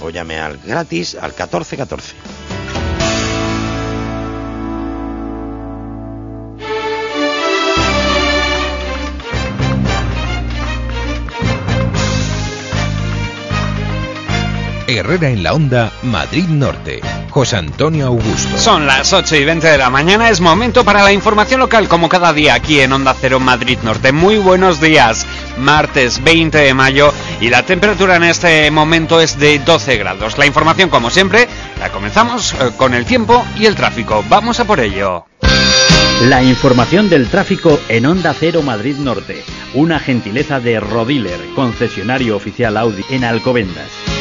O llame al gratis al 1414. Herrera en la Onda, Madrid Norte. José Antonio Augusto. Son las 8 y 20 de la mañana, es momento para la información local como cada día aquí en Onda Cero Madrid Norte. Muy buenos días, martes 20 de mayo y la temperatura en este momento es de 12 grados. La información como siempre la comenzamos eh, con el tiempo y el tráfico. Vamos a por ello. La información del tráfico en Onda Cero Madrid Norte. Una gentileza de Rodiler, concesionario oficial Audi en Alcobendas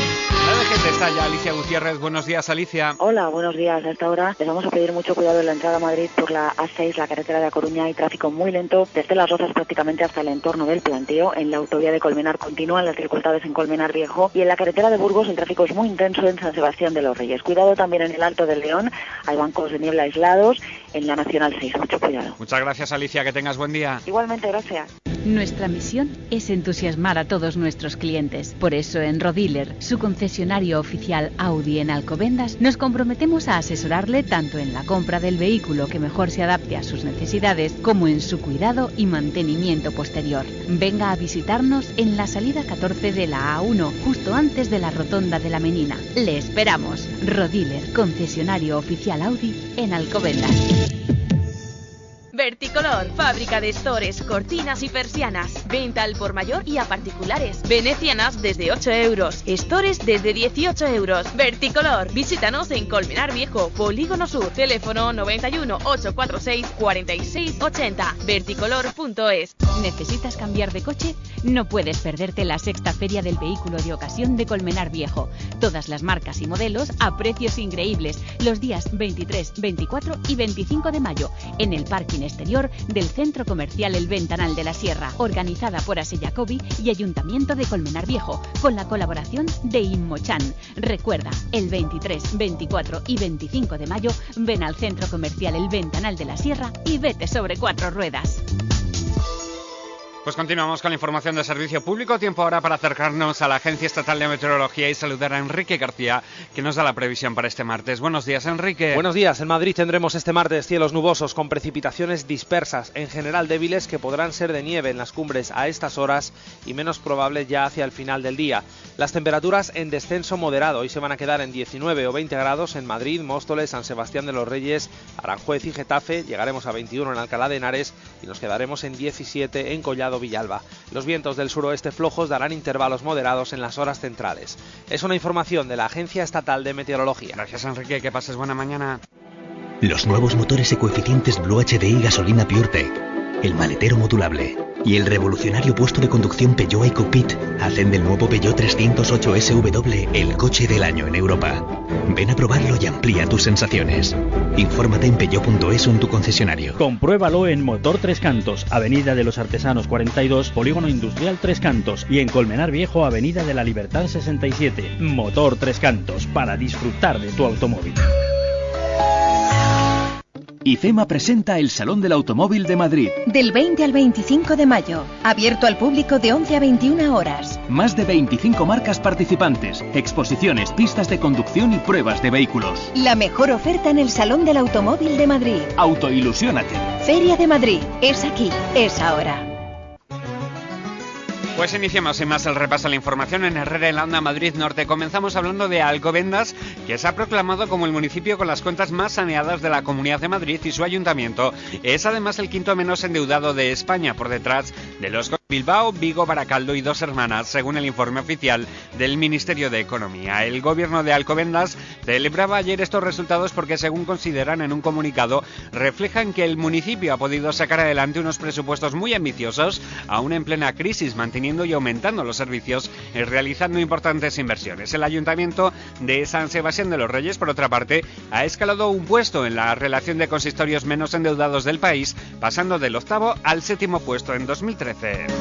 está ya Alicia Gutiérrez. Buenos días, Alicia. Hola, buenos días. A esta hora les vamos a pedir mucho cuidado en la entrada a Madrid por la A6, la carretera de A Coruña. Hay tráfico muy lento desde Las Rozas prácticamente hasta el entorno del planteo. En la autovía de Colmenar continúan las dificultades en Colmenar Viejo. Y en la carretera de Burgos el tráfico es muy intenso en San Sebastián de los Reyes. Cuidado también en el Alto del León. Hay bancos de niebla aislados en la Nacional 6. Mucho cuidado. Muchas gracias, Alicia. Que tengas buen día. Igualmente, gracias. Nuestra misión es entusiasmar a todos nuestros clientes. Por eso en Rodiler, su concesionario oficial Audi en Alcobendas, nos comprometemos a asesorarle tanto en la compra del vehículo que mejor se adapte a sus necesidades como en su cuidado y mantenimiento posterior. Venga a visitarnos en la salida 14 de la A1, justo antes de la rotonda de la Menina. Le esperamos. Rodiler, concesionario oficial Audi en Alcobendas. Verticolor, fábrica de estores, cortinas y persianas. Venta al por mayor y a particulares. Venecianas desde 8 euros. Estores desde 18 euros. Verticolor, visítanos en Colmenar Viejo, Polígono Sur. Teléfono 91 846 46 80. Verticolor.es. ¿Necesitas cambiar de coche? No puedes perderte la sexta feria del vehículo de ocasión de Colmenar Viejo. Todas las marcas y modelos a precios increíbles. Los días 23, 24 y 25 de mayo en el parking exterior del Centro Comercial El Ventanal de la Sierra, organizada por Aseyacobi y Ayuntamiento de Colmenar Viejo, con la colaboración de Inmochan. Recuerda, el 23, 24 y 25 de mayo ven al Centro Comercial El Ventanal de la Sierra y vete sobre cuatro ruedas. Pues continuamos con la información de servicio público. Tiempo ahora para acercarnos a la Agencia Estatal de Meteorología y saludar a Enrique García, que nos da la previsión para este martes. Buenos días, Enrique. Buenos días. En Madrid tendremos este martes cielos nubosos con precipitaciones dispersas, en general débiles, que podrán ser de nieve en las cumbres a estas horas y menos probable ya hacia el final del día. Las temperaturas en descenso moderado y se van a quedar en 19 o 20 grados en Madrid, Móstoles, San Sebastián de los Reyes, Aranjuez y Getafe. Llegaremos a 21 en Alcalá de Henares y nos quedaremos en 17 en Collado Villalba. Los vientos del suroeste flojos darán intervalos moderados en las horas centrales. Es una información de la Agencia Estatal de Meteorología. Gracias Enrique, que pases buena mañana. Los nuevos motores ecoeficientes Blue HDI gasolina PureTech, el maletero modulable y el revolucionario puesto de conducción Peugeot EcoPit hacen del nuevo Peugeot 308 SW el coche del año en Europa. Ven a probarlo y amplía tus sensaciones. Infórmate en peugeot.es en tu concesionario. Compruébalo en Motor Tres Cantos, Avenida de los Artesanos 42, Polígono Industrial Tres Cantos y en Colmenar Viejo, Avenida de la Libertad 67. Motor Tres Cantos, para disfrutar de tu automóvil. IFEMA presenta el Salón del Automóvil de Madrid. Del 20 al 25 de mayo. Abierto al público de 11 a 21 horas. Más de 25 marcas participantes, exposiciones, pistas de conducción y pruebas de vehículos. La mejor oferta en el Salón del Automóvil de Madrid. Autoilusiónate. Feria de Madrid. Es aquí. Es ahora. Pues iniciamos sin más el repaso a la información en Herrera en la Onda Madrid Norte. Comenzamos hablando de Alcobendas, que se ha proclamado como el municipio con las cuentas más saneadas de la Comunidad de Madrid y su ayuntamiento es además el quinto menos endeudado de España por detrás de los Bilbao, Vigo, Baracaldo y Dos Hermanas, según el informe oficial del Ministerio de Economía. El gobierno de Alcobendas celebraba ayer estos resultados porque, según consideran en un comunicado, reflejan que el municipio ha podido sacar adelante unos presupuestos muy ambiciosos, aún en plena crisis, manteniendo y aumentando los servicios y realizando importantes inversiones. El ayuntamiento de San Sebastián de los Reyes, por otra parte, ha escalado un puesto en la relación de consistorios menos endeudados del país, pasando del octavo al séptimo puesto en 2013.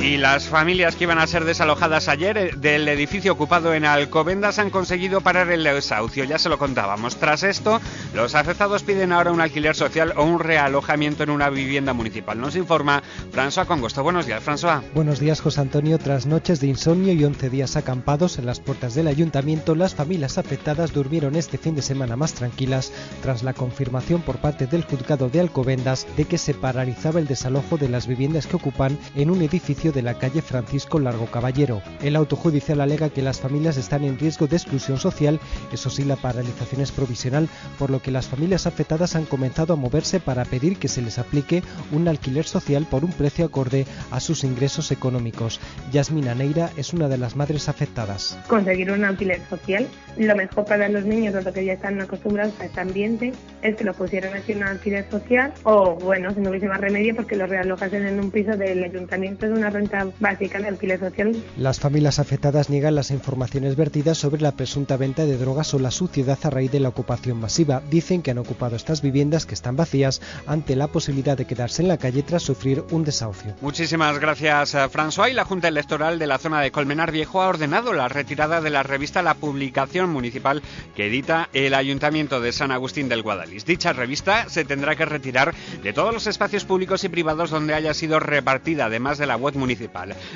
Y las familias que iban a ser desalojadas ayer eh, del edificio ocupado en Alcobendas han conseguido parar el desahucio, ya se lo contábamos. Tras esto, los afectados piden ahora un alquiler social o un realojamiento en una vivienda municipal. Nos informa François Congosto. Buenos días, François. Buenos días, José Antonio. Tras noches de insomnio y 11 días acampados en las puertas del ayuntamiento, las familias afectadas durmieron este fin de semana más tranquilas tras la confirmación por parte del juzgado de Alcobendas de que se paralizaba el desalojo de las viviendas que ocupan en un edificio de la calle Francisco Largo Caballero. El auto judicial alega que las familias están en riesgo de exclusión social, eso sí, la paralización es provisional, por lo que las familias afectadas han comenzado a moverse para pedir que se les aplique un alquiler social por un precio acorde a sus ingresos económicos. Yasmina Neira es una de las madres afectadas. Conseguir un alquiler social, lo mejor para los niños, lo que ya están acostumbrados a este ambiente, es que lo pusieran así en un alquiler social o, bueno, si no hubiese más remedio, porque los realojasen en un piso del ayuntamiento de una renta básica de alquiler social. Las familias afectadas niegan las informaciones vertidas sobre la presunta venta de drogas o la suciedad a raíz de la ocupación masiva. Dicen que han ocupado estas viviendas que están vacías ante la posibilidad de quedarse en la calle tras sufrir un desahucio. Muchísimas gracias, eh, François. Y la Junta Electoral de la zona de Colmenar Viejo ha ordenado la retirada de la revista La Publicación Municipal que edita el Ayuntamiento de San Agustín del Guadalís. Dicha revista se tendrá que retirar de todos los espacios públicos y privados donde haya sido repartida, además de la web municipal.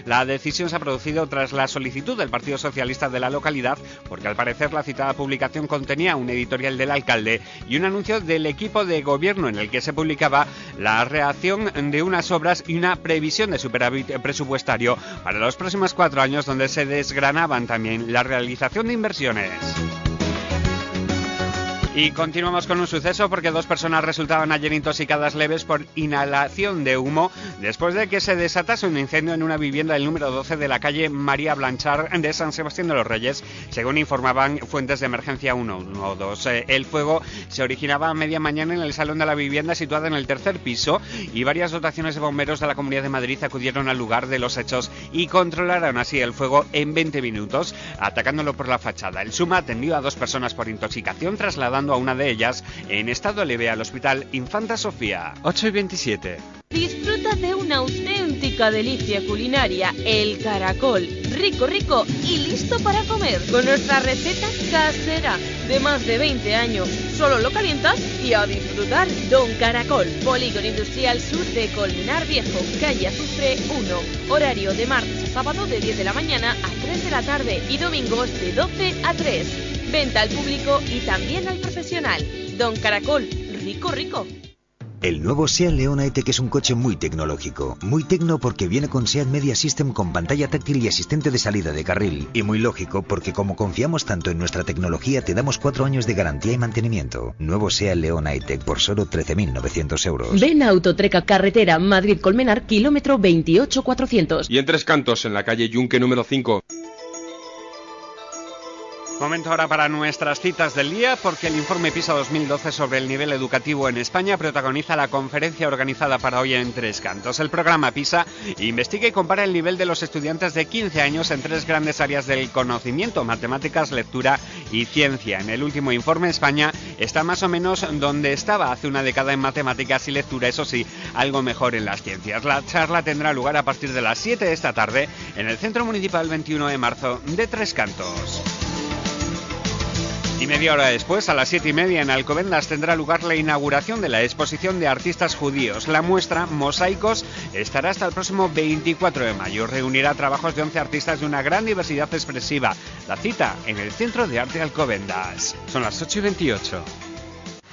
La decisión se ha producido tras la solicitud del Partido Socialista de la localidad, porque al parecer la citada publicación contenía un editorial del alcalde y un anuncio del equipo de gobierno en el que se publicaba la reacción de unas obras y una previsión de superávit presupuestario para los próximos cuatro años donde se desgranaban también la realización de inversiones. Y continuamos con un suceso porque dos personas resultaban ayer intoxicadas leves por inhalación de humo después de que se desatase un incendio en una vivienda del número 12 de la calle María Blanchard de San Sebastián de los Reyes, según informaban fuentes de emergencia 112. El fuego se originaba a media mañana en el salón de la vivienda situada en el tercer piso y varias dotaciones de bomberos de la Comunidad de Madrid acudieron al lugar de los hechos y controlaron así el fuego en 20 minutos, atacándolo por la fachada. El SUMA atendió a dos personas por intoxicación, trasladando a una de ellas en estado leve al Hospital Infanta Sofía. 8 y 27. Disfruta de una auténtica delicia culinaria, el caracol. Rico, rico y listo para comer. Con nuestra receta casera de más de 20 años. Solo lo calientas y a disfrutar. Don Caracol, Polígono Industrial Sur de Colmenar Viejo, calle Azufre 1. Horario de martes a sábado de 10 de la mañana a 3 de la tarde y domingos de 12 a 3. Venta al público y también al profesional. Don Caracol, rico, rico. El nuevo SEAT Leona E-Tech es un coche muy tecnológico. Muy tecno porque viene con SEAT Media System con pantalla táctil y asistente de salida de carril. Y muy lógico porque como confiamos tanto en nuestra tecnología te damos cuatro años de garantía y mantenimiento. Nuevo SEAT Leona E-Tech por solo 13.900 euros. Ven a Autotreca Carretera Madrid-Colmenar, kilómetro 28400. Y en Tres Cantos, en la calle Yunque número 5. Momento ahora para nuestras citas del día, porque el informe PISA 2012 sobre el nivel educativo en España protagoniza la conferencia organizada para hoy en Tres Cantos. El programa PISA investiga y compara el nivel de los estudiantes de 15 años en tres grandes áreas del conocimiento, matemáticas, lectura y ciencia. En el último informe, España está más o menos donde estaba hace una década en matemáticas y lectura, eso sí, algo mejor en las ciencias. La charla tendrá lugar a partir de las 7 de esta tarde en el Centro Municipal 21 de marzo de Tres Cantos. Y media hora después, a las siete y media en Alcobendas, tendrá lugar la inauguración de la exposición de artistas judíos. La muestra, Mosaicos, estará hasta el próximo 24 de mayo. Reunirá trabajos de 11 artistas de una gran diversidad expresiva. La cita en el Centro de Arte Alcobendas. Son las 8 y 28.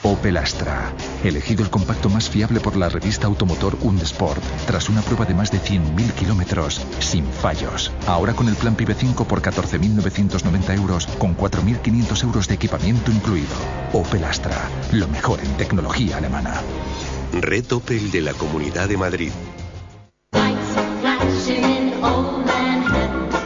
Opel Astra, elegido el compacto más fiable por la revista Automotor Undesport, tras una prueba de más de 100.000 kilómetros, sin fallos. Ahora con el plan PIB 5 por 14.990 euros, con 4.500 euros de equipamiento incluido. Opel Astra, lo mejor en tecnología alemana. Red Opel de la Comunidad de Madrid.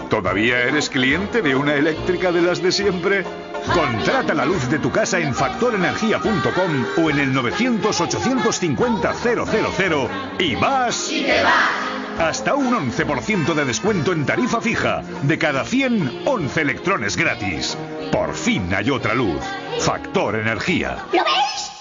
¿Todavía eres cliente de una eléctrica de las de siempre? Contrata la luz de tu casa en factorenergia.com o en el 900-850-000 y vas... ¡Y te vas! Hasta un 11% de descuento en tarifa fija. De cada 100, 11 electrones gratis. Por fin hay otra luz. Factor Energía. ¿Lo ves?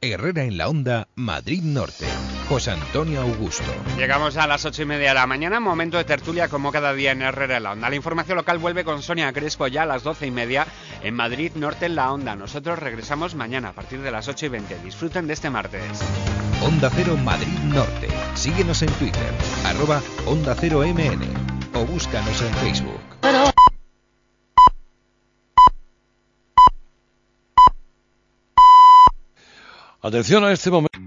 Herrera en la Onda, Madrid Norte. José Antonio Augusto. Llegamos a las ocho y media de la mañana, momento de tertulia como cada día en Herrera en la Onda. La información local vuelve con Sonia Crespo ya a las doce y media en Madrid Norte en la Onda. Nosotros regresamos mañana a partir de las ocho y veinte. Disfruten de este martes. Onda Cero Madrid Norte. Síguenos en Twitter, arroba Onda Cero MN o búscanos en Facebook. Atención a este momento.